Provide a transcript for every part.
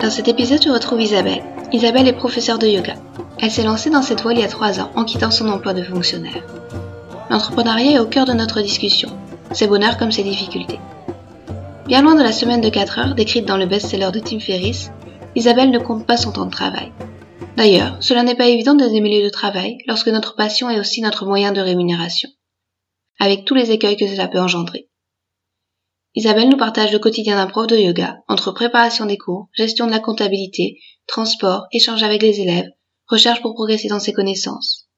Dans cet épisode, je retrouve Isabelle. Isabelle est professeure de yoga. Elle s'est lancée dans cette voie il y a trois ans en quittant son emploi de fonctionnaire. L'entrepreneuriat est au cœur de notre discussion, ses bonheurs comme ses difficultés. Bien loin de la semaine de 4 heures décrite dans le best-seller de Tim Ferriss, Isabelle ne compte pas son temps de travail. D'ailleurs, cela n'est pas évident de démêler le travail lorsque notre passion est aussi notre moyen de rémunération, avec tous les écueils que cela peut engendrer. Isabelle nous partage le quotidien d'un prof de yoga, entre préparation des cours, gestion de la comptabilité, transport, échange avec les élèves, recherche pour progresser dans ses connaissances.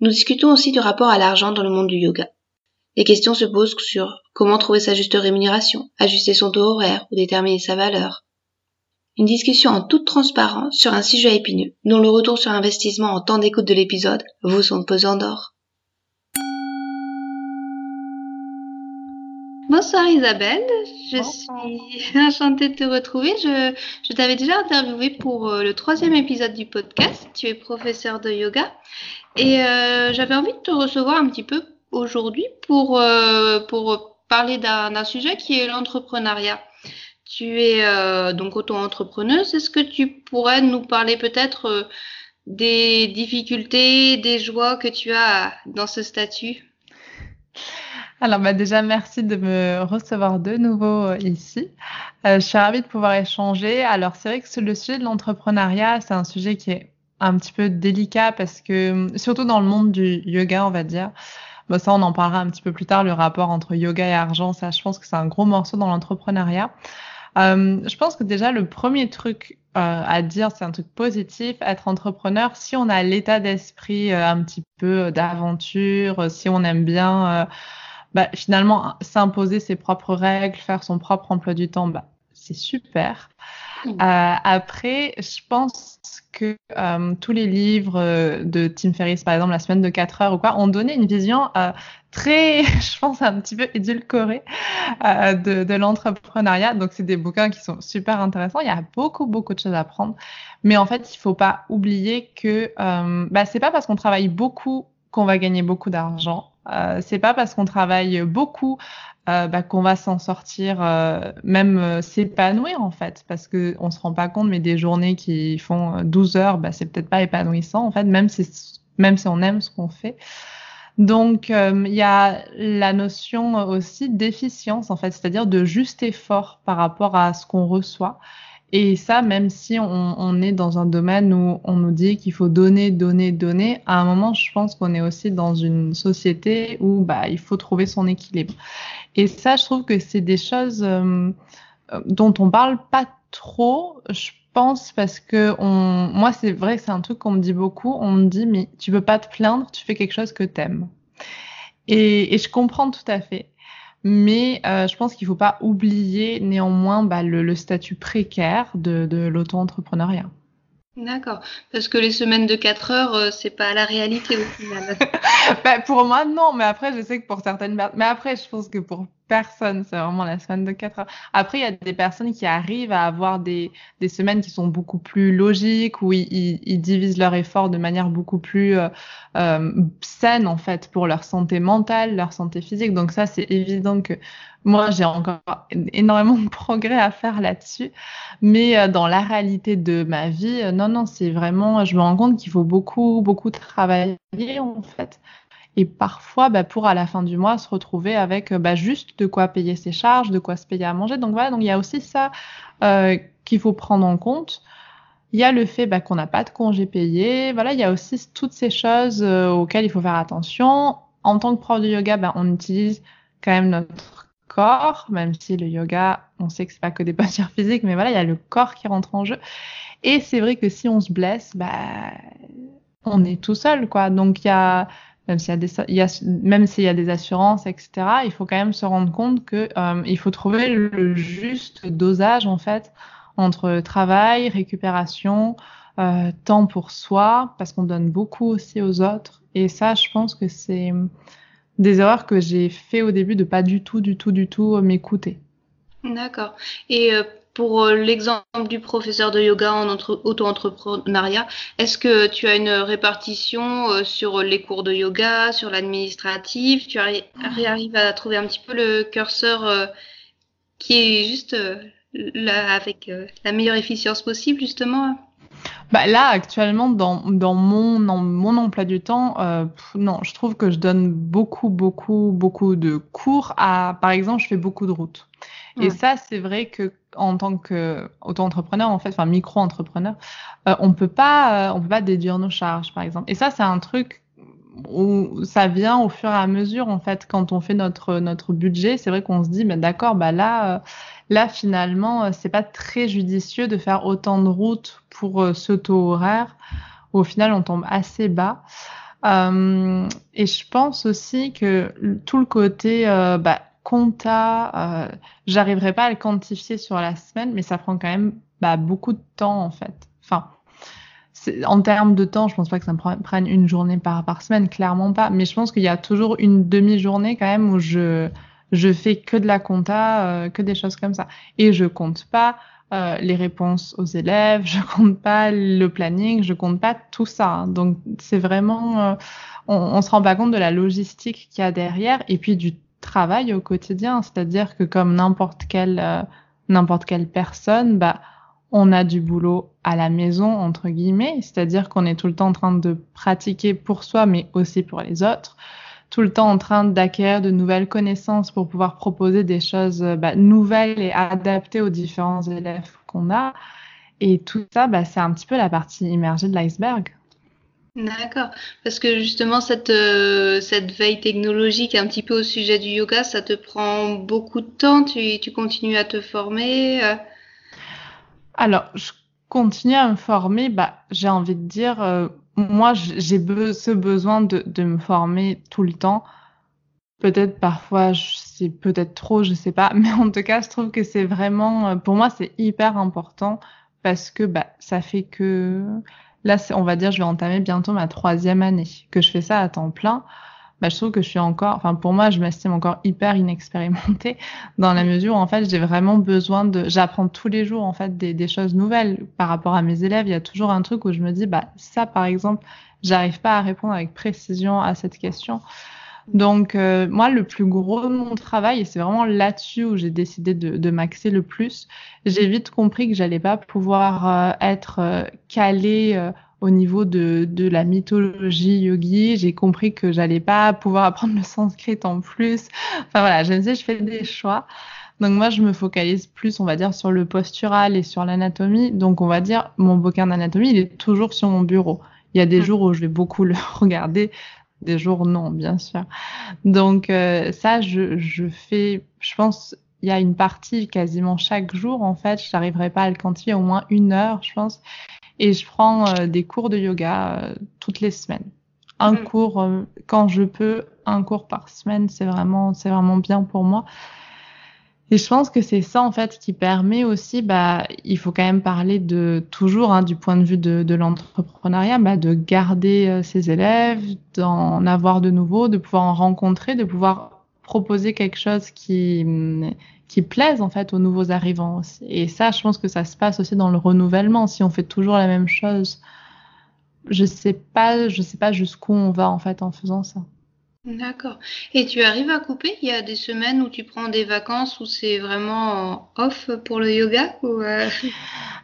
Nous discutons aussi du rapport à l'argent dans le monde du yoga. Les questions se posent sur comment trouver sa juste rémunération, ajuster son taux horaire ou déterminer sa valeur. Une discussion en toute transparence sur un sujet épineux, dont le retour sur investissement en temps d'écoute de l'épisode vaut son pesant d'or. Bonsoir Isabelle, je suis enchantée de te retrouver. Je, t'avais déjà interviewé pour euh, le troisième épisode du podcast. Tu es professeur de yoga et euh, j'avais envie de te recevoir un petit peu aujourd'hui pour, euh, pour parler d'un sujet qui est l'entrepreneuriat. Tu es donc auto-entrepreneuse. Est-ce que tu pourrais nous parler peut-être des difficultés, des joies que tu as dans ce statut? Alors bah déjà, merci de me recevoir de nouveau euh, ici. Euh, je suis ravie de pouvoir échanger. Alors c'est vrai que le sujet de l'entrepreneuriat, c'est un sujet qui est un petit peu délicat parce que, surtout dans le monde du yoga, on va dire, ça on en parlera un petit peu plus tard, le rapport entre yoga et argent, ça je pense que c'est un gros morceau dans l'entrepreneuriat. Euh, je pense que déjà le premier truc euh, à dire, c'est un truc positif, être entrepreneur, si on a l'état d'esprit euh, un petit peu d'aventure, si on aime bien bah, finalement, s'imposer ses propres règles, faire son propre emploi du temps, bah, c'est super. Mmh. Euh, après, je pense que euh, tous les livres euh, de Tim Ferriss, par exemple, La semaine de 4 heures ou quoi, ont donné une vision euh, très, je pense, un petit peu édulcorée euh, de, de l'entrepreneuriat. Donc, c'est des bouquins qui sont super intéressants. Il y a beaucoup, beaucoup de choses à apprendre. Mais en fait, il faut pas oublier que bah, c'est pas parce qu'on travaille beaucoup qu'on va gagner beaucoup d'argent. Euh, c'est pas parce qu'on travaille beaucoup euh, bah, qu'on va s'en sortir, euh, même s'épanouir en fait, parce que on se rend pas compte, mais des journées qui font 12 heures, bah, c'est peut-être pas épanouissant en fait, même si même si on aime ce qu'on fait. Donc il y a la notion aussi d'efficience en fait, c'est-à-dire de juste effort par rapport à ce qu'on reçoit. Et ça, même si on, est dans un domaine où on nous dit qu'il faut donner, donner, donner, à un moment, je pense qu'on est aussi dans une société où bah, il faut trouver son équilibre. Et ça, je trouve que c'est des choses euh, dont on parle pas trop, je pense, parce que moi, c'est vrai c'est un truc qu'on me dit beaucoup. On me dit, mais tu peux pas te plaindre, tu fais quelque chose que t'aimes. Et, et je comprends tout à fait. Mais euh, je pense qu'il ne faut pas oublier néanmoins bah, le, le, statut précaire de, de l'auto-entrepreneuriat. D'accord, parce que les semaines de 4 heures, euh, c'est pas la réalité au final. bah, pour moi, non, mais après, je sais que pour certaines personnes, mais après, je pense que pour personne, c'est vraiment la semaine de 4 heures. Après, il y a des personnes qui arrivent à avoir des, des semaines qui sont beaucoup plus logiques, où ils, ils, divisent leur effort de manière beaucoup plus euh, euh, saine, en fait, pour leur santé mentale, leur santé physique. Donc ça, c'est évident que moi, j'ai encore énormément de progrès à faire là-dessus. Mais euh, dans la réalité de ma vie, euh, non, non, c'est vraiment, je me rends compte qu'il faut beaucoup, beaucoup travailler, en fait et parfois bah, pour à la fin du mois se retrouver avec euh, bah, juste de quoi payer ses charges, de quoi se payer à manger. Donc voilà, donc il y a aussi ça euh, qu'il faut prendre en compte. Il y a le fait bah, qu'on n'a pas de congé payé. Voilà, il y a aussi toutes ces choses euh, auxquelles il faut faire attention. En tant que prof de yoga, bah, on utilise quand même notre même si le yoga, on sait que c'est pas que des postures physiques, mais voilà, il y a le corps qui rentre en jeu. Et c'est vrai que si on se blesse, bah, on est tout seul, quoi. Donc il y a même s'il y a des, y a, même s'il y a des assurances, etc., il faut quand même se rendre compte que euh, il faut trouver le juste dosage en fait entre travail, récupération, euh, temps pour soi, parce qu'on donne beaucoup aussi aux autres. Et ça, je pense que c'est des erreurs que j'ai fait au début de pas du tout, du tout, du tout m'écouter. D'accord. Et euh, pour euh, l'exemple du professeur de yoga en auto-entrepreneuriat, est-ce que tu as une répartition euh, sur les cours de yoga, sur l'administratif? Tu arrives à trouver un petit peu le curseur qui est juste là avec la meilleure efficience possible, justement? Bah là, actuellement, dans, dans, mon, dans mon emploi du temps, euh, non, je trouve que je donne beaucoup, beaucoup, beaucoup de cours à, par exemple, je fais beaucoup de routes. Et ça, c'est vrai que en tant qu'auto-entrepreneur, en fait, enfin micro-entrepreneur, euh, on peut pas, euh, on peut pas déduire nos charges, par exemple. Et ça, c'est un truc où ça vient au fur et à mesure, en fait, quand on fait notre notre budget. C'est vrai qu'on se dit, mais d'accord, bah là. Euh, Là, finalement, euh, c'est pas très judicieux de faire autant de routes pour euh, ce taux horaire. Au final, on tombe assez bas. Euh, et je pense aussi que tout le côté euh, bah, compta, euh, j'arriverai pas à le quantifier sur la semaine, mais ça prend quand même bah, beaucoup de temps en fait. Enfin, en termes de temps, je pense pas que ça me prenne une journée par, par semaine, clairement pas. Mais je pense qu'il y a toujours une demi-journée quand même où je je fais que de la compta, euh, que des choses comme ça. Et je compte pas euh, les réponses aux élèves, je compte pas le planning, je compte pas tout ça. Hein. Donc c'est vraiment, euh, on, on se rend pas compte de la logistique qu'il y a derrière et puis du travail au quotidien. C'est-à-dire que comme n'importe quelle euh, n'importe quelle personne, bah on a du boulot à la maison entre guillemets, c'est-à-dire qu'on est tout le temps en train de pratiquer pour soi, mais aussi pour les autres tout le temps en train d'acquérir de nouvelles connaissances pour pouvoir proposer des choses euh, bah, nouvelles et adaptées aux différents élèves qu'on a. Et tout ça, bah, c'est un petit peu la partie immergée de l'iceberg. D'accord, parce que justement cette euh, cette veille technologique un petit peu au sujet du yoga, ça te prend beaucoup de temps? Tu, tu continues à te former. Euh? Alors, je continue à me former. Bah, j'ai envie de dire moi, j'ai ce besoin de, me former tout le temps. Peut-être parfois, c'est peut-être trop, je sais pas. Mais en tout cas, je trouve que c'est vraiment, euh, pour moi, c'est hyper important parce que bah, ça fait que là, on va dire, je vais entamer bientôt ma troisième année, que je fais ça à temps plein bah, je trouve que je suis encore, enfin pour moi, je m'estime encore hyper inexpérimentée dans la mesure où en fait j'ai vraiment besoin de, j'apprends tous les jours en fait des, des, choses nouvelles par rapport à mes élèves. Il y a toujours un truc où je me dis, bah ça par exemple, j'arrive pas à répondre avec précision à cette question. Donc euh, moi, le plus gros de mon travail, et c'est vraiment là-dessus où j'ai décidé de, de m'axer le plus, j'ai vite compris que j'allais pas pouvoir euh, être euh, calée au niveau de, de la mythologie yogi. J'ai compris que j'allais pas pouvoir apprendre le sanskrit en plus. Enfin voilà, je me disais, je fais des choix. Donc moi, je me focalise plus, on va dire, sur le postural et sur l'anatomie. Donc on va dire, mon bouquin d'anatomie, il est toujours sur mon bureau. Il y a des mmh. jours où je vais beaucoup le regarder, des jours non, bien sûr. Donc euh, ça, je, je fais, je pense, il y a une partie quasiment chaque jour, en fait, je n'arriverai pas à le quantifier, au moins une heure, je pense. Et je prends euh, des cours de yoga euh, toutes les semaines. Un mmh. cours euh, quand je peux, un cours par semaine, c'est vraiment, c'est vraiment bien pour moi. Et je pense que c'est ça en fait qui permet aussi, bah, il faut quand même parler de toujours hein, du point de vue de, de l'entrepreneuriat, bah, de garder euh, ses élèves, d'en avoir de nouveaux, de pouvoir en rencontrer, de pouvoir proposer quelque chose qui qui plaisent en fait aux nouveaux arrivants. Et ça, je pense que ça se passe aussi dans le renouvellement. Si on fait toujours la même chose, je sais pas, je sais pas jusqu'où on va en fait en faisant ça. D'accord. Et tu arrives à couper? Il y a des semaines où tu prends des vacances où c'est vraiment off pour le yoga ou euh...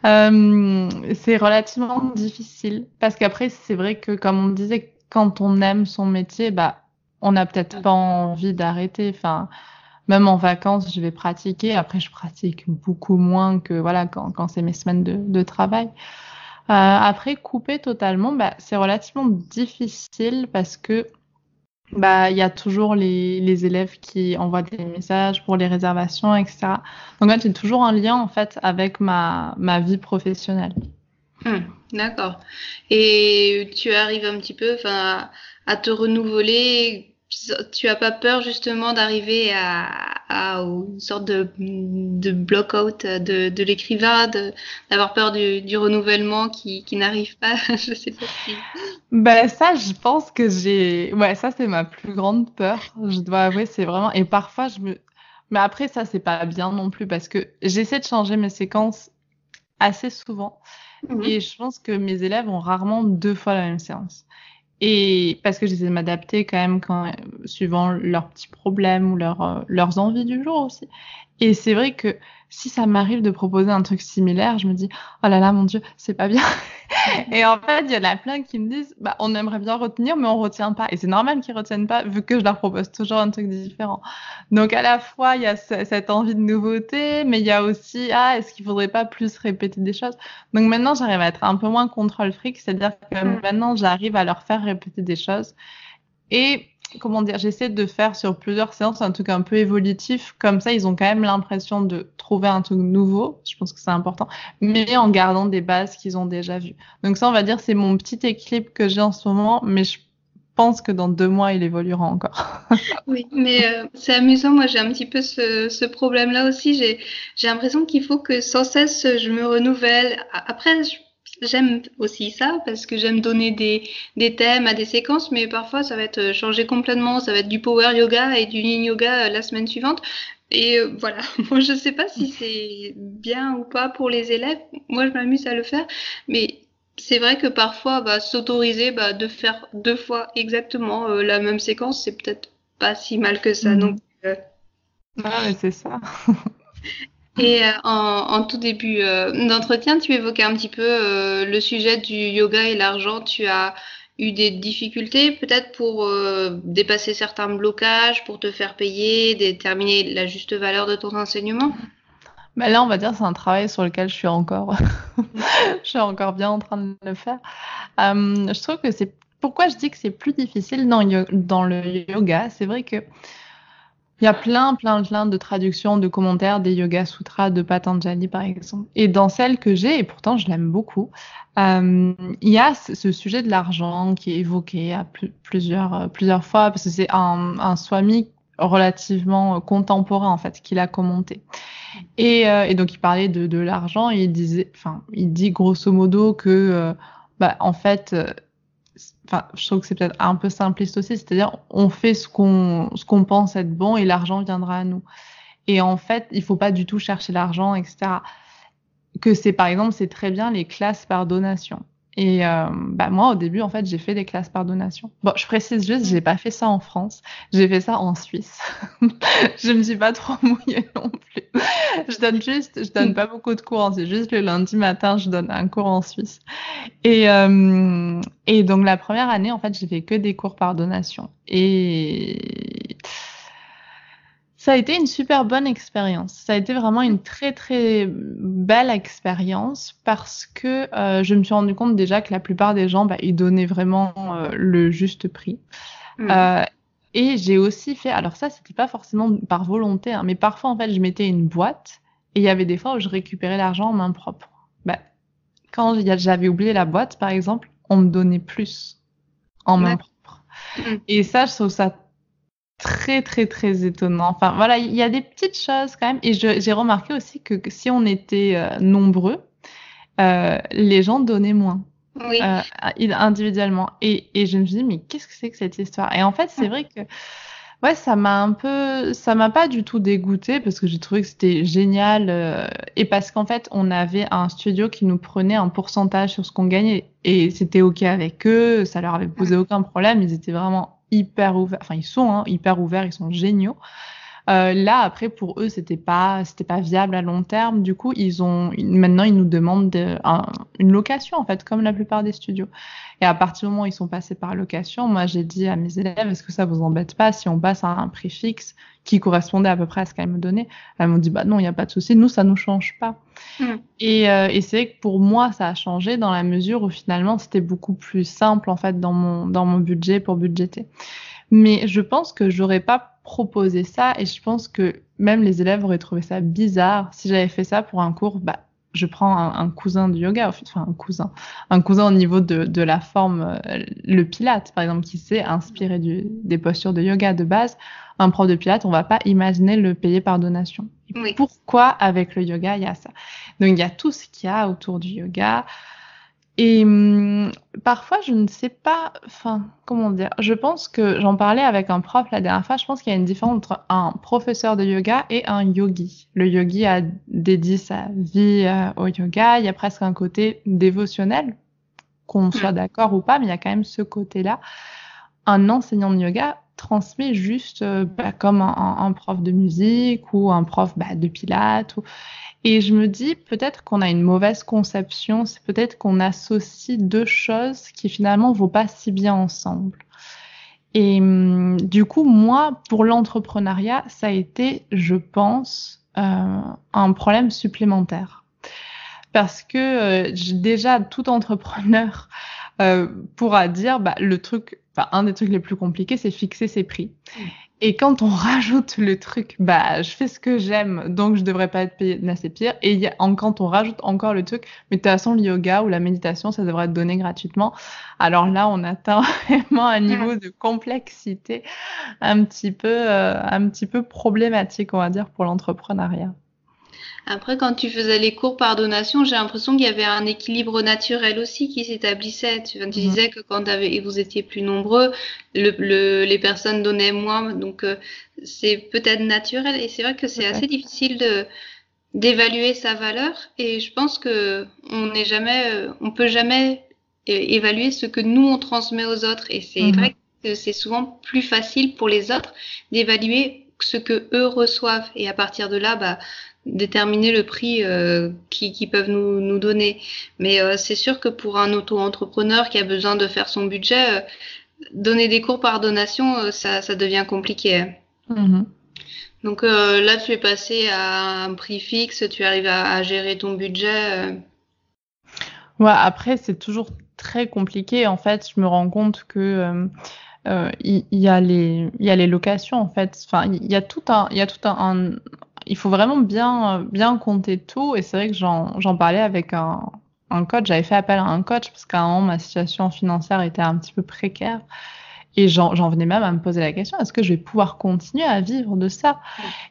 Euh, C'est relativement difficile parce qu'après c'est vrai que comme on disait, quand on aime son métier, bah on n'a peut-être pas envie d'arrêter. Enfin, même en vacances, je vais pratiquer. Après, je pratique beaucoup moins que voilà quand, c'est mes semaines de, travail. Euh, après, couper totalement, bah, c'est relativement difficile parce que bah il y a toujours les, les élèves qui envoient des messages pour les réservations, etc. Donc là, j'ai toujours un lien en fait avec ma, ma vie professionnelle. Hum, D'accord. Et tu arrives un petit peu à, à te renouveler tu as pas peur justement d'arriver à, une sorte de, de block-out de, de l'écrivain, d'avoir peur du, du, renouvellement qui, qui n'arrive pas? Je sais pas si. Ben ça, je pense que j'ai. Ouais, ça c'est ma plus grande peur. Je dois avouer, c'est vraiment. Et parfois, je me. Mais après, ça c'est pas bien non plus parce que j'essaie de changer mes séquences assez souvent. Mmh Et je pense que mes élèves ont rarement deux fois la même séance. Et parce que j'essaie de m'adapter quand même quand, suivant leurs petits problèmes ou leur, euh, leurs envies du jour aussi. Et c'est vrai que si ça m'arrive de proposer un truc similaire, je me dis oh là là mon dieu, c'est pas bien. et en fait, il y en a plein qui me disent bah on aimerait bien retenir mais on retient pas et c'est normal qu'ils retiennent pas vu que je leur propose toujours un truc différent. Donc à la fois, il y a cette envie de nouveauté, mais il y a aussi ah est-ce qu'il faudrait pas plus répéter des choses? Donc maintenant, j'arrive à être un peu moins contrôle fric, c'est-à-dire que mm. maintenant j'arrive à leur faire répéter des choses et comment dire, j'essaie de faire sur plusieurs séances un truc un peu évolutif. Comme ça, ils ont quand même l'impression de trouver un truc nouveau. Je pense que c'est important, mais en gardant des bases qu'ils ont déjà vues. Donc ça, on va dire, c'est mon petit équilibre que j'ai en ce moment, mais je pense que dans deux mois, il évoluera encore. oui, mais euh, c'est amusant. Moi, j'ai un petit peu ce, ce problème-là aussi. J'ai, l'impression qu'il faut que sans cesse je me renouvelle. Après, je j'aime aussi ça parce que j'aime donner des, des thèmes à des séquences, mais parfois ça va être euh, changé complètement, ça va être du power yoga et du yin yoga euh, la semaine suivante. Et euh, voilà, moi je sais pas si c'est bien ou pas pour les élèves. Moi je m'amuse à le faire, mais c'est vrai que parfois bah, s'autoriser bah, de faire deux fois exactement la même séquence, c'est peut-être pas si mal que ça. Donc, mmh. mais c'est ça. Et euh, en, tout début euh, d'entretien, tu évoquais un petit peu euh, le sujet du yoga et l'argent. Tu as eu des difficultés peut-être pour dépasser certains blocages, pour te faire payer, déterminer la juste valeur de ton enseignement? Bah là, on va dire c'est un travail sur lequel je suis encore, je suis encore bien en train de le faire. je trouve que c'est pourquoi je dis que c'est plus difficile dans le yoga? C'est vrai que il y a plein, plein, plein de traductions, de commentaires des Yoga Sutras de Patanjali, par exemple. Et dans celle que j'ai, et pourtant je l'aime beaucoup, euh, il y a ce sujet de l'argent qui est évoqué à plusieurs, euh, plusieurs fois, parce que c'est un, swami relativement contemporain, en fait, qu'il a commenté. Et, euh, et, donc, il parlait de, l'argent et il disait, enfin, il dit grosso modo que, bah, en fait, enfin, je trouve que c'est peut-être un peu simpliste aussi, c'est-à-dire on fait ce qu'on pense être bon et l'argent viendra à nous. Et en fait, il faut pas du tout chercher l'argent, etc. Que c'est par exemple, c'est très bien les classes par donation. Et euh, bah moi, au début, en fait, j'ai fait des classes par donation. Bon, je précise juste, j'ai pas fait ça en France, j'ai fait ça en Suisse. je me suis pas trop mouillée non plus. je donne juste, je donne pas beaucoup de cours, hein. c'est juste le lundi matin, je donne un cours en Suisse. Et euh, et donc la première année, en fait, j'ai fait que des cours par donation. Et ça a été une super bonne expérience. Ça a été vraiment une très très belle expérience parce que euh, je me suis rendu compte déjà que la plupart des gens, bah, ils donnaient vraiment euh, le juste prix. Mmh. Euh, et j'ai aussi fait, alors ça, c'était pas forcément par volonté, hein, mais parfois en fait, je mettais une boîte et il y avait des fois où je récupérais l'argent en main propre. Bah, quand j'avais oublié la boîte, par exemple, on me donnait plus en main propre. Mmh. Et ça, je trouve ça très très très étonnant. Enfin voilà, il y a des petites choses quand même. Et j'ai remarqué aussi que, si on était euh, nombreux, euh, les gens donnaient moins. Oui. Euh, individuellement. Et, et, je me suis dit, mais qu'est-ce que c'est que cette histoire? Et en fait, c'est vrai que ouais, ça m'a un peu, ça m'a pas du tout dégoûté parce que j'ai trouvé que c'était génial euh, et parce qu'en fait, on avait un studio qui nous prenait un pourcentage sur ce qu'on gagnait et c'était ok avec eux, ça leur avait posé aucun problème, ils étaient vraiment hyper ouverts, enfin ils sont hein, hyper ouverts, ils sont géniaux. Euh, là, après, pour eux, c'était pas, c'était pas viable à long terme. Du coup, ils ont, maintenant, ils nous demandent de, une location, en fait, comme la plupart des studios. Et à partir du moment où ils sont passés par location, moi, j'ai dit à mes élèves, est-ce que ça vous embête pas si on passe à un prix fixe qui correspondait à peu près à ce qu'elles me donnaient Elles m'ont dit, bah non, il n'y a pas de souci, nous, ça nous change pas. Mmh. Et, euh, et c'est que pour moi, ça a changé dans la mesure où finalement, c'était beaucoup plus simple, en fait, dans mon, dans mon budget pour budgéter. Mais je pense que j'aurais pas proposé ça et je pense que même les élèves auraient trouvé ça bizarre si j'avais fait ça pour un cours bah, je prends un, cousin de yoga, enfin un cousin, un cousin au niveau de, de la forme, euh, le pilate par exemple, qui s'est inspiré du, des postures de yoga de base. Un prof de pilate, on va pas imaginer le payer par donation. Pourquoi avec le yoga il y a ça? Donc il y a tout ce qu'il y a autour du yoga. Et hum, parfois, je ne sais pas, enfin, comment dire, je pense que j'en parlais avec un prof la dernière fois, je pense qu'il y a une différence entre un professeur de yoga et un yogi. Le yogi a dédié sa vie euh, au yoga, il y a presque un côté dévotionnel, qu'on soit d'accord ou pas, mais il y a quand même ce côté-là. Un enseignant de yoga transmet juste euh, bah, comme un, prof de musique ou un prof bah, de pilates. Et je me dis peut-être qu'on a une mauvaise conception, c'est peut-être qu'on associe deux choses qui finalement vont pas si bien ensemble. Et hum, du coup, moi, pour l'entrepreneuriat, ça a été, je pense, euh, un problème supplémentaire. Parce que euh, déjà, tout entrepreneur euh, pourra dire, bah, le truc, enfin, un des trucs les plus compliqués, c'est fixer ses prix. Et quand on rajoute le truc, bah, je fais ce que j'aime, donc je devrais pas être payé assez pire. Et y a, quand on rajoute encore le truc, mais de toute façon, le yoga ou la méditation, ça devrait être donné gratuitement. Alors là, on atteint vraiment un niveau de complexité un petit peu, euh, un petit peu problématique, on va dire, pour l'entrepreneuriat. Après, quand tu faisais les cours par donation, j'ai l'impression qu'il y avait un équilibre naturel aussi qui s'établissait. Tu, mhm. disais que quand vous étiez plus nombreux, le, les personnes donnaient moins. Donc, euh, c'est peut-être naturel. Et c'est vrai que c'est assez difficile de d'évaluer sa valeur. Et je pense que on n'est jamais, euh, on peut jamais évaluer ce que nous on transmet aux autres. Et c'est mhm. vrai que c'est souvent plus facile pour les autres d'évaluer ce que eux reçoivent. Et à partir de là, bah, déterminer le prix euh, qu'ils peuvent nous, nous, donner. Mais euh, c'est sûr que pour un auto-entrepreneur qui a besoin de faire son budget, euh, donner des cours par donation, ça, ça devient compliqué. Mm-hmm. Donc là, tu es passé à un prix fixe, tu arrives à, à gérer ton budget. Ouais, après, c'est toujours très compliqué. En fait, je me rends compte que il y, y, a les il y a les locations en fait enfin il y a tout un il y a tout un, il faut vraiment bien, bien compter tout. Et c'est vrai que j'en parlais avec un, un coach. J'avais fait appel à un coach parce qu'à un moment, ma situation financière était un petit peu précaire. Et j'en venais même à me poser la question, est-ce que je vais pouvoir continuer à vivre de ça?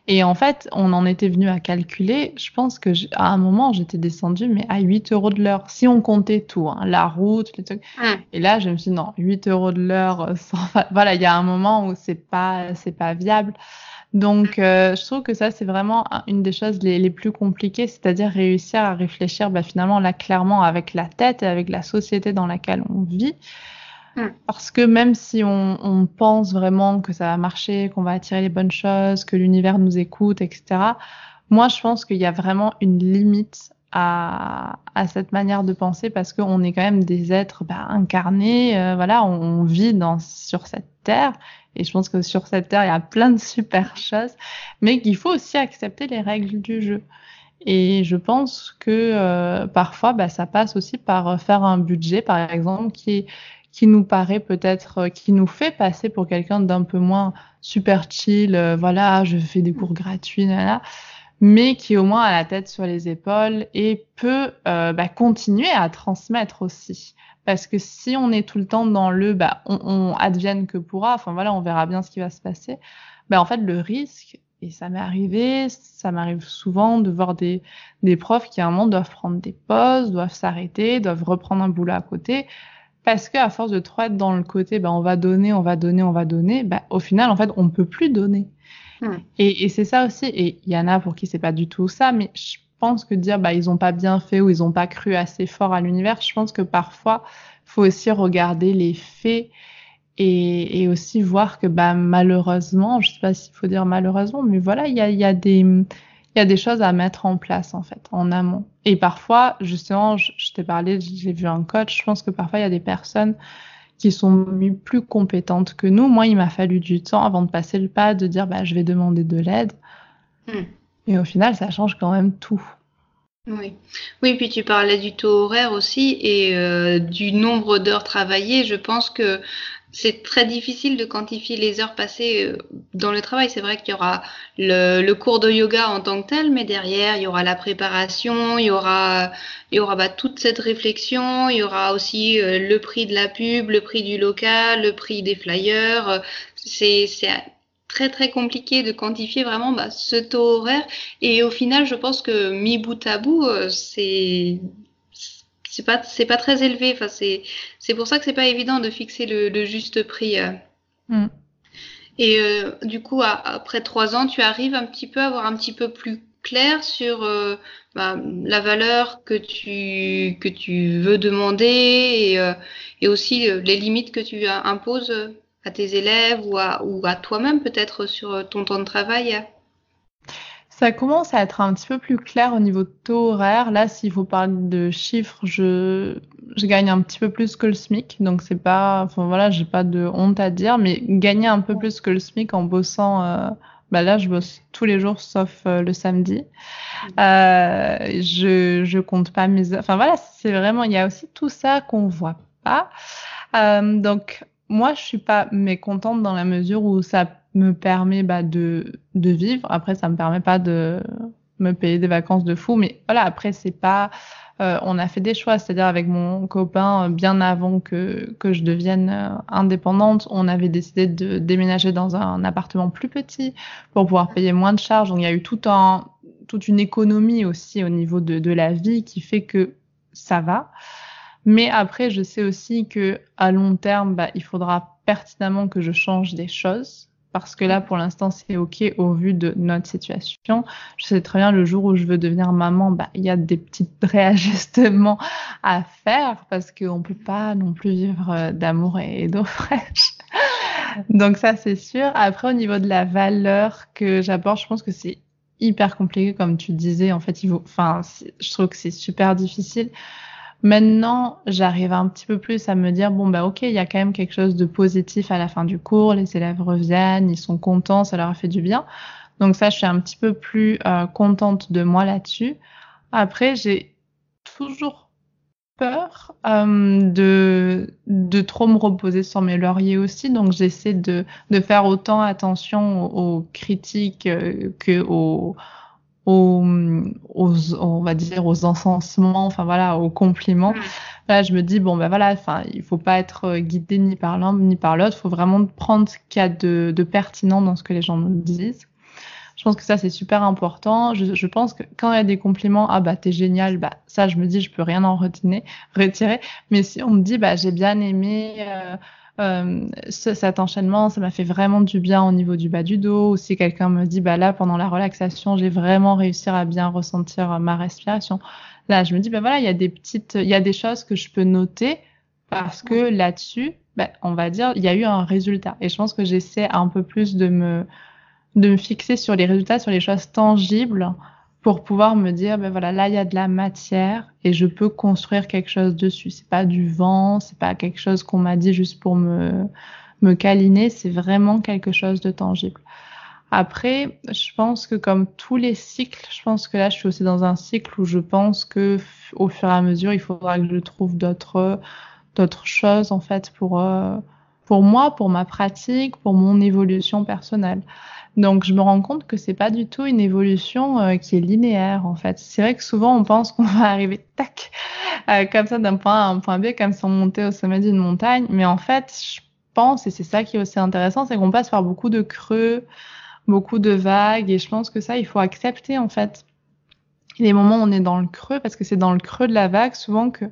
Et en fait, on en était venu à calculer, je pense que à un moment, j'étais descendue, mais à 8 euros de l'heure, si on comptait tout, hein, la route, les trucs. Et là, je me suis dit, non, 8 euros de l'heure, voilà, il y a un moment où c'est pas, c'est pas viable. Donc, euh, je trouve que ça, c'est vraiment une des choses les, les plus compliquées, c'est-à-dire réussir à réfléchir bah, finalement là clairement avec la tête et avec la société dans laquelle on vit. Mm. Parce que même si on, on, pense vraiment que ça va marcher, qu'on va attirer les bonnes choses, que l'univers nous écoute, etc., moi, je pense qu'il y a vraiment une limite à, à, cette manière de penser parce qu'on est quand même des êtres bah, incarnés, euh, voilà, on, on, vit dans, sur cette terre et je pense que sur cette terre, il y a plein de super choses, mais qu'il faut aussi accepter les règles du jeu. Et je pense que euh, parfois, bah, ça passe aussi par faire un budget, par exemple, qui, nous paraît peut-être, euh, qui nous fait passer pour quelqu'un d'un peu moins super chill, euh, voilà, je fais des cours gratuits, là, mais qui au moins a la tête sur les épaules et peut euh, bah, continuer à transmettre aussi. Parce que si on est tout le temps dans le bah, on, on advienne que pourra, enfin voilà, on verra bien ce qui va se passer, bah, en fait, le risque, et ça m'est arrivé, ça m'arrive souvent de voir des, des profs qui à un moment doivent prendre des pauses, doivent s'arrêter, doivent reprendre un boulot à côté, parce qu'à force de trop être dans le côté, bah, on va donner, on va donner, on va donner, bah, au final, en fait, on ne peut plus donner. Et, et c'est ça aussi, et il y en a pour qui c'est pas du tout ça, mais je pense que dire bah ils ont pas bien fait ou ils ont pas cru assez fort à l'univers, je pense que parfois faut aussi regarder les faits et, aussi voir que bah malheureusement, je sais pas s'il faut dire malheureusement, mais voilà il y a, des choses à mettre en place en fait en amont. Et parfois justement, je, je t'ai parlé, j'ai vu un coach, je pense que parfois il y a des personnes qui sont plus compétentes que nous. Moi, il m'a fallu du temps avant de passer le pas de dire bah je vais demander de l'aide. Hmm. Et au final, ça change quand même tout. Oui. Oui, puis tu parlais du taux horaire aussi et euh, du nombre d'heures travaillées. Je pense que c'est très difficile de quantifier les heures passées euh, dans le travail. C'est vrai qu'il y aura le, cours de yoga en tant que tel, mais derrière, il y aura la préparation, il y aura, il y aura bah, toute cette réflexion, il y aura aussi euh, le prix de la pub, le prix du local, le prix des flyers. C'est très très compliqué de quantifier vraiment bah, ce taux horaire. Et au final, je pense que mi bout à bout, euh, c'est c'est pas c'est pas très élevé. Enfin, c'est c'est pour ça que c'est pas évident de fixer le, le juste prix. Euh. Mm. Et euh, du coup, après trois ans, tu arrives un petit peu à avoir un petit peu plus clair sur bah, la valeur que tu que tu veux demander et, et aussi les limites que tu imposes à tes élèves ou à, ou à toi-même peut-être sur ton temps de travail? Ça commence à être un petit peu plus clair au niveau de taux horaire. Là, s'il faut parler de chiffres, je, je gagne un petit peu plus que le SMIC. Donc, c'est pas, enfin voilà, j'ai pas de honte à dire, mais gagner un peu plus que le SMIC en bossant, euh, bah là, je bosse tous les jours sauf euh, le samedi. Euh, je, je compte pas mes, enfin voilà, c'est vraiment, il y a aussi tout ça qu'on voit pas. Euh, donc, moi, je suis pas mécontente dans la mesure où ça me permet bah, de, de vivre. Après, ça me permet pas de me payer des vacances de fou, mais voilà, après, c'est pas. Euh, on a fait des choix, c'est-à-dire avec mon copain, euh, bien avant que, que je devienne euh, indépendante, on avait décidé de déménager dans un appartement plus petit pour pouvoir payer moins de charges. Donc il y a eu tout un, toute une économie aussi au niveau de, de la vie qui fait que ça va. Mais après, je sais aussi que à long terme, bah, il faudra pertinemment que je change des choses parce que là, pour l'instant, c'est OK au vu de notre situation. Je sais très bien, le jour où je veux devenir maman, bah, il y a des petits réajustements à faire parce qu'on peut pas non plus vivre euh, d'amour et d'eau fraîche. Donc ça, c'est sûr. Après, au niveau de la valeur que j'apporte, je pense que c'est hyper compliqué, comme tu disais. En fait, il faut, enfin, je trouve que c'est super difficile Maintenant, j'arrive un petit peu plus à me dire, bon, bah, ok, il y a quand même quelque chose de positif à la fin du cours, les élèves reviennent, ils sont contents, ça leur a fait du bien. Donc ça, je suis un petit peu plus euh, contente de moi là-dessus. Après, j'ai toujours peur euh, de, de trop me reposer sur mes lauriers aussi. Donc j'essaie de, de faire autant attention aux, critiques euh, que aux aux, on va dire aux encensements, enfin voilà, aux compliments. Mm. Là, je me dis bon ben voilà, enfin il faut pas être euh, guidé ni par l'un ni par l'autre. Il faut vraiment prendre ce qu'il y a de, de, pertinent dans ce que les gens nous disent. Je pense que ça c'est super important. Je, je, pense que quand il y a des compliments, ah bah t'es génial, bah ça je me dis je peux rien en retenir, retirer. Mais si on me dit bah j'ai bien aimé. Euh, euh, cet enchaînement, ça m'a fait vraiment du bien au niveau du bas du dos. Ou si quelqu'un me dit, bah là, pendant la relaxation, j'ai vraiment réussi à bien ressentir ma respiration. Là, je me dis, bah voilà, il y a des petites, il y a des choses que je peux noter parce que là-dessus, bah, on va dire, il y a eu un résultat. Et je pense que j'essaie un peu plus de me, de me fixer sur les résultats, sur les choses tangibles pour pouvoir me dire ben voilà là il y a de la matière et je peux construire quelque chose dessus. C'est pas du vent c'est pas quelque chose qu'on m'a dit juste pour me me câliner. C'est vraiment quelque chose de tangible. Après je pense que comme tous les cycles je pense que là je suis aussi dans un cycle où je pense que au fur et à mesure il faudra que je trouve d'autres d'autres choses en fait pour euh, pour moi pour ma pratique pour mon évolution personnelle donc je me rends compte que c'est pas du tout une évolution euh, qui est linéaire en fait. C'est vrai que souvent on pense qu'on va arriver tac euh, comme ça d'un point A à un point B comme si on montait au sommet d'une montagne, mais en fait je pense et c'est ça qui est aussi intéressant, c'est qu'on passe par beaucoup de creux, beaucoup de vagues et je pense que ça il faut accepter en fait. Les moments où on est dans le creux parce que c'est dans le creux de la vague souvent que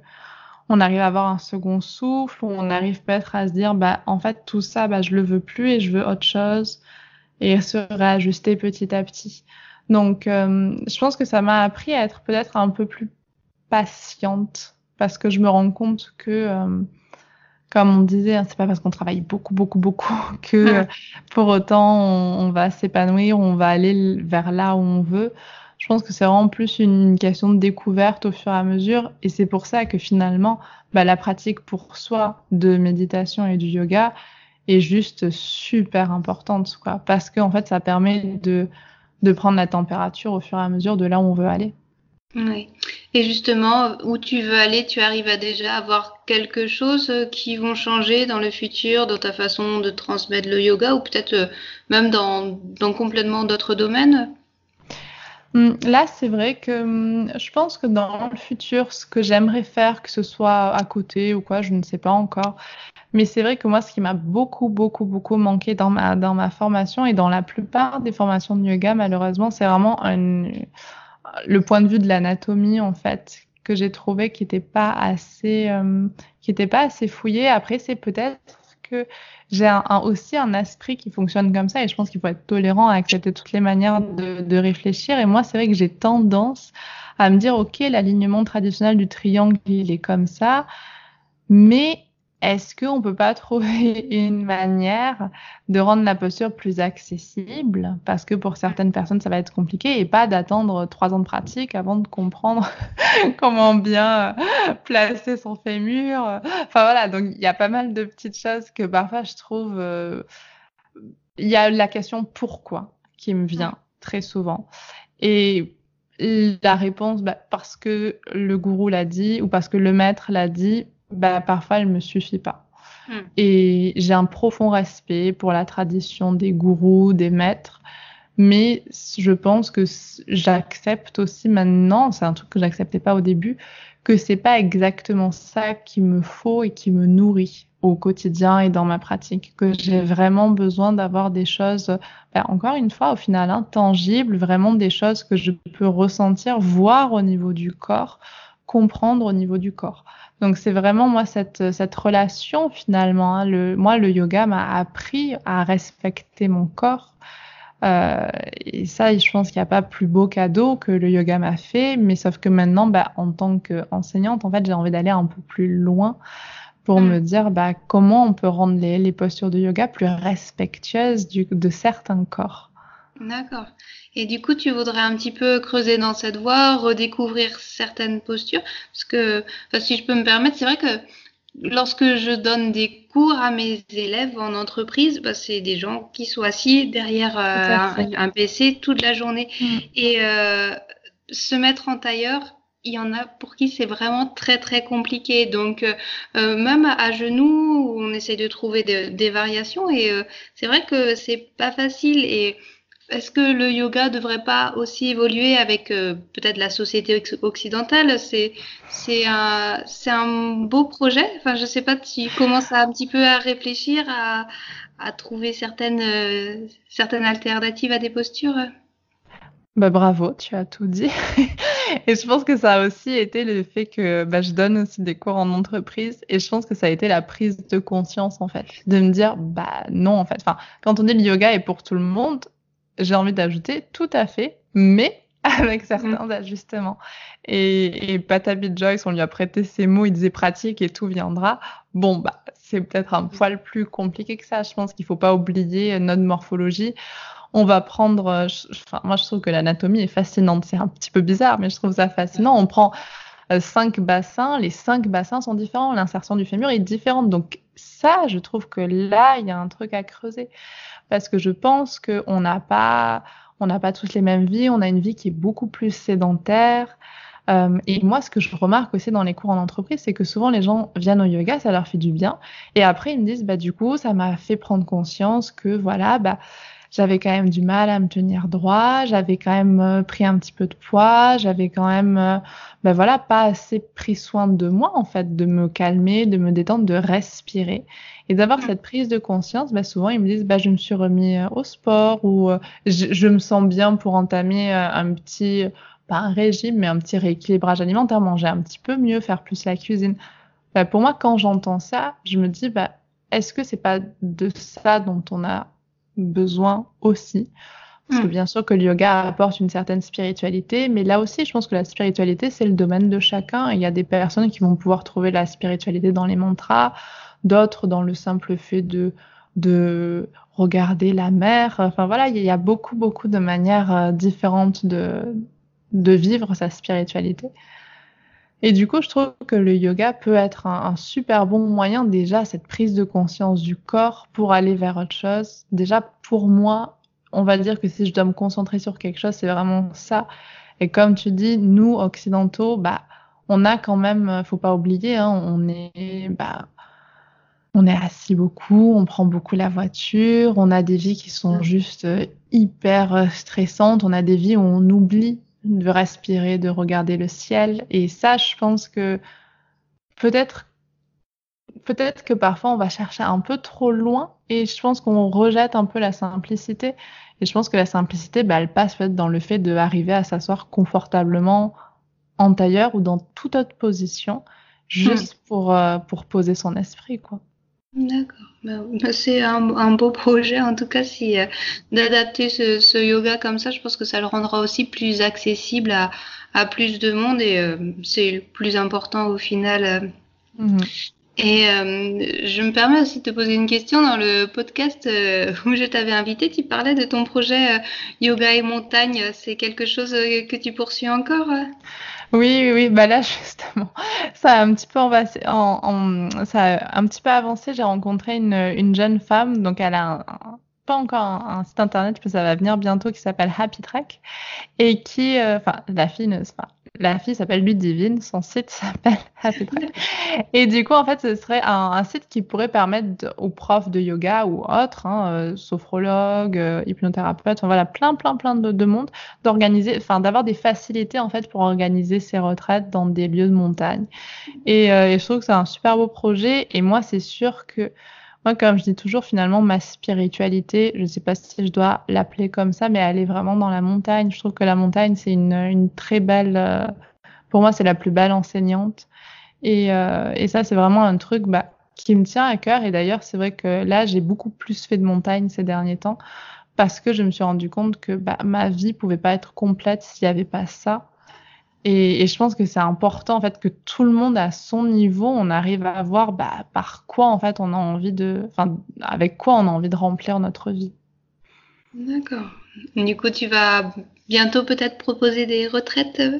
on arrive à avoir un second souffle, où on arrive peut-être à se dire bah en fait tout ça bah je le veux plus et je veux autre chose et se réajuster petit à petit. Donc, euh, je pense que ça m'a appris à être peut-être un peu plus patiente parce que je me rends compte que, euh, comme on disait, hein, c'est pas parce qu'on travaille beaucoup, beaucoup, beaucoup que pour autant on, on va s'épanouir, on va aller vers là où on veut. Je pense que c'est vraiment plus une question de découverte au fur et à mesure, et c'est pour ça que finalement, bah, la pratique pour soi de méditation et du yoga, est juste super importante, parce qu'en fait, ça permet de, prendre la température au fur et à mesure de là où on veut aller. Oui. Et justement, où tu veux aller, tu arrives à déjà avoir quelque chose euh, qui vont changer dans le futur, dans ta façon de transmettre le yoga, ou peut-être euh, même dans, complètement d'autres domaines? Là, c'est vrai que hum, je pense que dans le futur, ce que j'aimerais faire, que ce soit à côté ou quoi, je ne sais pas encore. Mais c'est vrai que moi, ce qui m'a beaucoup, beaucoup, beaucoup manqué dans ma, dans ma formation et dans la plupart des formations de yoga, malheureusement, c'est vraiment le point de vue de l'anatomie en fait que j'ai trouvé qui n'était pas assez euh, qui pas assez fouillé après c'est peut-être que j'ai aussi un esprit qui fonctionne comme ça et je pense qu'il faut être tolérant à accepter toutes les manières de, de réfléchir. Et moi c'est vrai que j'ai tendance à me dire ok l'alignement traditionnel du triangle il est comme ça mais est-ce qu'on peut pas trouver une manière de rendre la posture plus accessible? Parce que pour certaines personnes, ça va être compliqué et pas d'attendre trois ans de pratique avant de comprendre comment bien placer son fémur. Enfin voilà, donc il y a pas mal de petites choses que parfois je trouve... Euh, il y a la question pourquoi qui me vient très souvent. Et la réponse, bah, parce que le gourou l'a dit ou parce que le maître l'a dit, bah, parfois, elle me suffit pas. Hmm. Et j'ai un profond respect pour la tradition des gourous, des maîtres, mais je pense que j'accepte aussi maintenant, c'est un truc que j'acceptais pas au début, que c'est pas exactement ça qui me faut et qui me nourrit au quotidien et dans ma pratique, que j'ai vraiment besoin d'avoir des choses, bah, encore une fois, au final, intangibles, vraiment des choses que je peux ressentir, voir au niveau du corps, comprendre au niveau du corps. Donc c'est vraiment moi cette, cette relation finalement. Hein. Le, moi, le yoga m'a appris à respecter mon corps. Euh, et ça, je pense qu'il n'y a pas plus beau cadeau que le yoga m'a fait. Mais sauf que maintenant, bah, en tant qu'enseignante, en fait, j'ai envie d'aller un peu plus loin pour mm. me dire bah, comment on peut rendre les, les postures de yoga plus respectueuses du, de certains corps. D'accord. Et du coup, tu voudrais un petit peu creuser dans cette voie, redécouvrir certaines postures, parce que, si je peux me permettre, c'est vrai que lorsque je donne des cours à mes élèves en entreprise, bah, c'est des gens qui sont assis derrière euh, un, PC toute la journée. Mm. Et euh, se mettre en tailleur, il y en a pour qui c'est vraiment très très compliqué. Donc euh, même à, genoux, on essaie de trouver des variations et c'est vrai que c'est pas facile et est-ce que le yoga devrait pas aussi évoluer avec euh, peut-être la société occidentale? C'est un un beau projet. Enfin, je sais pas si tu commences un petit peu à réfléchir à, à trouver certaines euh, certaines alternatives à des postures? Bah bravo, tu as tout dit. et je pense que ça a aussi été le fait que bah, je donne aussi des cours en entreprise et je pense que ça a été la prise de conscience en fait, de me dire bah non en fait. Enfin, quand on dit le yoga est pour tout le monde, j'ai envie d'ajouter tout à fait, mais avec certains mm. ajustements. Et, et Patabi Joyce, on lui a prêté ces mots, il disait pratique et tout viendra. Bon, bah, c'est peut-être un poil plus compliqué que ça. Je pense qu'il faut pas oublier notre morphologie. On va prendre, euh, enfin, moi je trouve que l'anatomie est fascinante. C'est un petit peu bizarre, mais je trouve ça fascinant. On prend euh, cinq bassins, les cinq bassins sont différents, l'insertion du fémur est différente. Donc ça, je trouve que là, il y a un truc à creuser. Parce que je pense qu'on n'a pas, on n'a pas toutes les mêmes vies, on a une vie qui est beaucoup plus sédentaire. Euh, et moi, ce que je remarque aussi dans les cours en entreprise, c'est que souvent les gens viennent au yoga, ça leur fait du bien, et après ils me disent, bah du coup, ça m'a fait prendre conscience que voilà, bah j'avais quand même du mal à me tenir droit, j'avais quand même euh, pris un petit peu de poids, j'avais quand même, euh, ben voilà, pas assez pris soin de moi en fait, de me calmer, de me détendre, de respirer. Et d'avoir cette prise de conscience, ben souvent ils me disent, bah je me suis remis euh, au sport ou je, je, me sens bien pour entamer un petit, pas un régime, mais un petit rééquilibrage alimentaire, manger un petit peu mieux, faire plus la cuisine. Ben, pour moi, quand j'entends ça, je me dis, bah, est-ce que c'est pas de ça dont on a besoin aussi. Parce que hmm. bien sûr que le yoga apporte une certaine spiritualité, mais là aussi, je pense que la spiritualité, c'est le domaine de chacun. Il y a des personnes qui vont pouvoir trouver la spiritualité dans les mantras, d'autres dans le simple fait de, de regarder la mer. Enfin voilà, il y a beaucoup, beaucoup de manières euh, différentes de, de vivre sa spiritualité. Et du coup, je trouve que le yoga peut être un, super bon moyen déjà, cette prise de conscience du corps pour aller vers autre chose. Déjà, pour moi, on va dire que si je dois me concentrer sur quelque chose, c'est vraiment ça. Et comme tu dis, nous, occidentaux, bah, on a quand même, faut pas oublier, hein, on est, bah, on est assis beaucoup, on prend beaucoup la voiture, on a des vies qui sont juste euh, hyper euh, stressantes, on a des vies où on oublie de respirer, de regarder le ciel. Et ça, je pense que peut-être peut-être que parfois on va chercher un peu trop loin et je pense qu'on rejette un peu la simplicité. Et je pense que la simplicité, bah, elle passe peut-être dans le fait d'arriver à s'asseoir confortablement en tailleur ou dans toute autre position, juste hmm. pour, euh, pour poser son esprit, quoi. D'accord. Bah, bah, c'est un, un, beau projet, en tout cas, si euh, d'adapter ce, ce, yoga comme ça, je pense que ça le rendra aussi plus accessible à, à plus de monde et euh, c'est le plus important au final. Mmh. Et euh, je me permets aussi de te poser une question. Dans le podcast euh, où je t'avais invité, tu parlais de ton projet euh, Yoga et montagne. C'est quelque chose que tu poursuis encore oui, oui, oui, bah là justement, ça a un petit peu avancé. Ça un petit peu avancé. J'ai rencontré une, une jeune femme, donc elle a pas encore un, site internet, mais ça va venir bientôt, qui s'appelle Happy Track et qui, enfin, la fille, enfin, la fille s'appelle Ludivine, son site s'appelle Happy. Et du coup, en fait, ce serait un, site qui pourrait permettre aux profs de yoga ou autres, hein, euh, sophrologues, euh, hypnothérapeutes, enfin, voilà, plein, plein, plein de, de monde, d'organiser, enfin, d'avoir des facilités, en fait, pour organiser ces retraites dans des lieux de montagne. Et, euh, et je trouve que c'est un super beau projet. Et moi, c'est sûr que moi, comme je dis toujours, finalement, ma spiritualité, je ne sais pas si je dois l'appeler comme ça, mais elle est vraiment dans la montagne. Je trouve que la montagne, c'est une, très belle, euh, pour moi, c'est la plus belle enseignante. Et, euh, ça, c'est vraiment un truc bah, qui me tient à cœur. Et d'ailleurs, c'est vrai que là, j'ai beaucoup plus fait de montagne ces derniers temps parce que je me suis rendu compte que bah, ma vie pouvait pas être complète s'il n'y avait pas ça. Et, et, je pense que c'est important en fait que tout le monde à son niveau, on arrive à voir bah, par quoi en fait on a envie de, enfin avec quoi on a envie de remplir notre vie. D'accord. Du coup, tu vas bientôt peut-être proposer des retraites. Euh?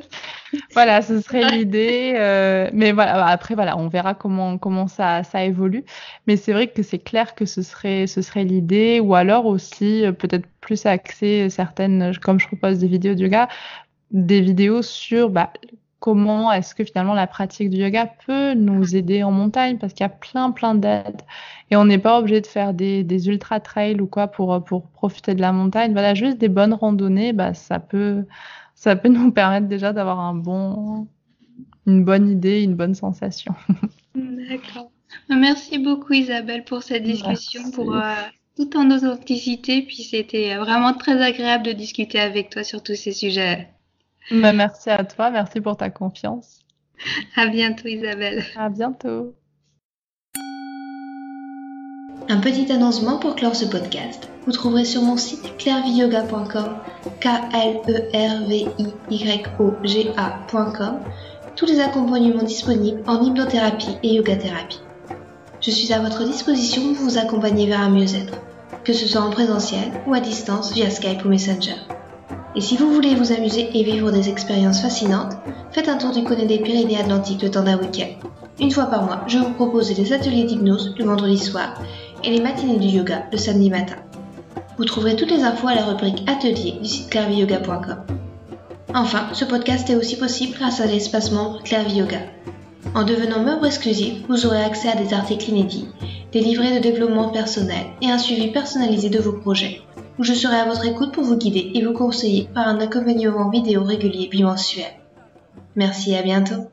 Voilà, ce serait l'idée. Euh, mais voilà, après voilà, on verra comment comment ça ça évolue. Mais c'est vrai que c'est clair que ce serait ce serait l'idée, ou alors aussi euh, peut-être plus axer certaines, comme je propose des vidéos de yoga, des vidéos sur bah, comment est-ce que finalement la pratique du yoga peut nous aider en montagne parce qu'il y a plein plein d'aides. Et on n'est pas obligé de faire des, des ultra trails ou quoi pour pour profiter de la montagne. Voilà juste des bonnes randonnées bah ça peut ça peut nous permettre déjà d'avoir un bon une bonne idée une bonne sensation. D'accord. Merci beaucoup Isabelle pour cette discussion merci. pour euh, tout en authenticité. Puis c'était vraiment très agréable de discuter avec toi sur tous ces sujets bah, merci à toi, merci pour ta confiance. À bientôt Isabelle. À bientôt. Un petit annoncement pour clore ce podcast. Vous trouverez sur mon site clairviyoga.com, k l e r v i y o g a.com, tous les accompagnements disponibles en hypnothérapie et yoga thérapie. Je suis à votre disposition pour vous accompagner vers un mieux-être, que ce soit en présentiel ou à distance via Skype ou Messenger. Et si vous voulez vous amuser et vivre des expériences fascinantes, faites un tour du côté des Pyrénées Atlantiques le temps d'un week-end. Une fois par mois, je vous propose des ateliers d'hypnose le vendredi soir et les matinées du yoga le samedi matin. Vous trouverez toutes les infos à la rubrique Atelier du site clairviyoga.com. Enfin, ce podcast est aussi possible grâce à l'espace membre Clairvie Yoga. En devenant membre exclusif, vous aurez accès à des articles inédits, des livrets de développement personnel et un suivi personnalisé de vos projets où je serai à votre écoute pour vous guider et vous conseiller par un accompagnement vidéo régulier bimensuel. Merci et à bientôt.